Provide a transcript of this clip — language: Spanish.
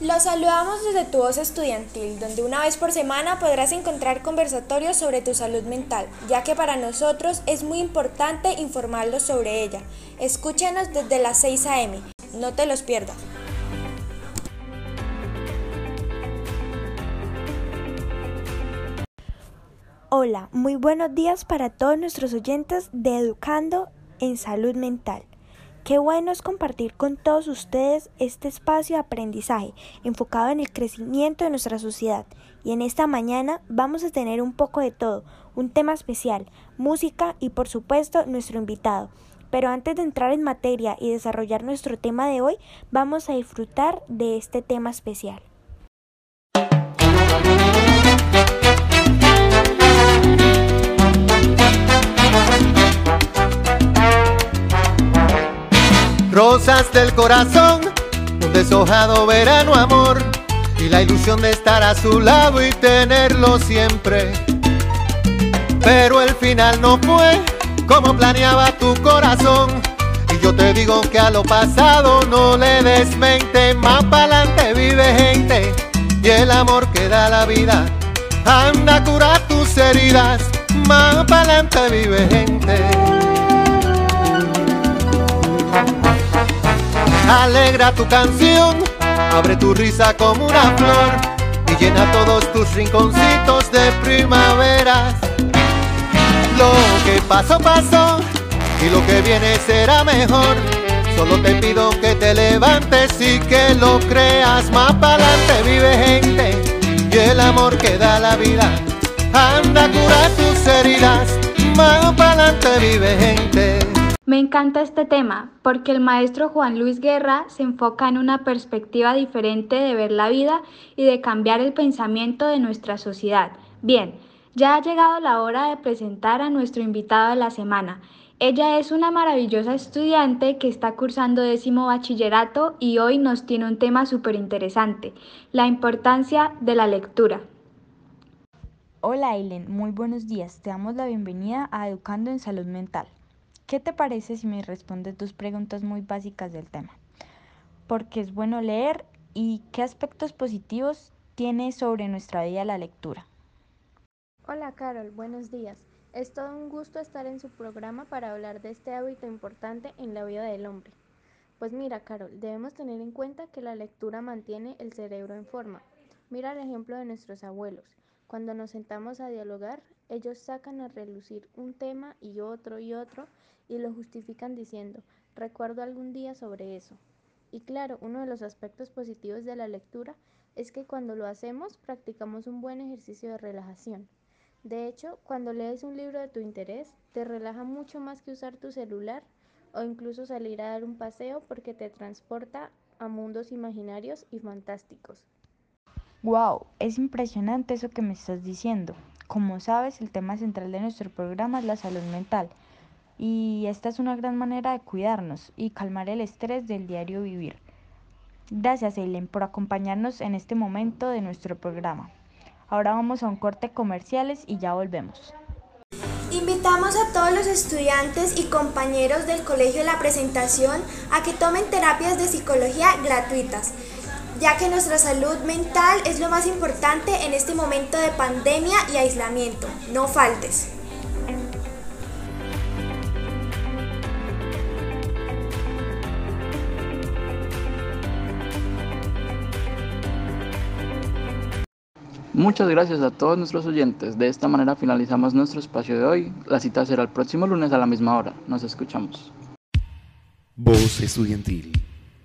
Los saludamos desde tu voz estudiantil, donde una vez por semana podrás encontrar conversatorios sobre tu salud mental, ya que para nosotros es muy importante informarlos sobre ella. Escúchanos desde las 6 a.m., no te los pierdas. Hola, muy buenos días para todos nuestros oyentes de Educando en Salud Mental. Qué bueno es compartir con todos ustedes este espacio de aprendizaje enfocado en el crecimiento de nuestra sociedad. Y en esta mañana vamos a tener un poco de todo, un tema especial, música y por supuesto nuestro invitado. Pero antes de entrar en materia y desarrollar nuestro tema de hoy, vamos a disfrutar de este tema especial. Rosas del corazón, un deshojado verano amor y la ilusión de estar a su lado y tenerlo siempre. Pero el final no fue como planeaba tu corazón. Y yo te digo que a lo pasado no le des mente, más pa'lante vive gente y el amor que da la vida. Anda a curar tus heridas, más pa'lante vive gente. Alegra tu canción, abre tu risa como una flor y llena todos tus rinconcitos de primaveras. Lo que pasó, pasó y lo que viene será mejor. Solo te pido que te levantes y que lo creas. Más pa'lante vive gente y el amor que da la vida. Anda a curar tus heridas. Más pa'lante vive gente. Me encanta este tema porque el maestro Juan Luis Guerra se enfoca en una perspectiva diferente de ver la vida y de cambiar el pensamiento de nuestra sociedad. Bien, ya ha llegado la hora de presentar a nuestro invitado de la semana. Ella es una maravillosa estudiante que está cursando décimo bachillerato y hoy nos tiene un tema súper interesante, la importancia de la lectura. Hola Aileen, muy buenos días. Te damos la bienvenida a Educando en Salud Mental. ¿Qué te parece si me respondes dos preguntas muy básicas del tema? ¿Por qué es bueno leer y qué aspectos positivos tiene sobre nuestra vida la lectura? Hola Carol, buenos días. Es todo un gusto estar en su programa para hablar de este hábito importante en la vida del hombre. Pues mira, Carol, debemos tener en cuenta que la lectura mantiene el cerebro en forma. Mira el ejemplo de nuestros abuelos. Cuando nos sentamos a dialogar, ellos sacan a relucir un tema y otro y otro y lo justifican diciendo, recuerdo algún día sobre eso. Y claro, uno de los aspectos positivos de la lectura es que cuando lo hacemos practicamos un buen ejercicio de relajación. De hecho, cuando lees un libro de tu interés, te relaja mucho más que usar tu celular o incluso salir a dar un paseo porque te transporta a mundos imaginarios y fantásticos. Wow, es impresionante eso que me estás diciendo. Como sabes, el tema central de nuestro programa es la salud mental y esta es una gran manera de cuidarnos y calmar el estrés del diario vivir. Gracias Eileen por acompañarnos en este momento de nuestro programa. Ahora vamos a un corte comerciales y ya volvemos. Invitamos a todos los estudiantes y compañeros del Colegio de la Presentación a que tomen terapias de psicología gratuitas, ya que nuestra salud mental es lo más importante en este momento de pandemia y aislamiento. No faltes. Muchas gracias a todos nuestros oyentes. De esta manera finalizamos nuestro espacio de hoy. La cita será el próximo lunes a la misma hora. Nos escuchamos. Voz Estudiantil,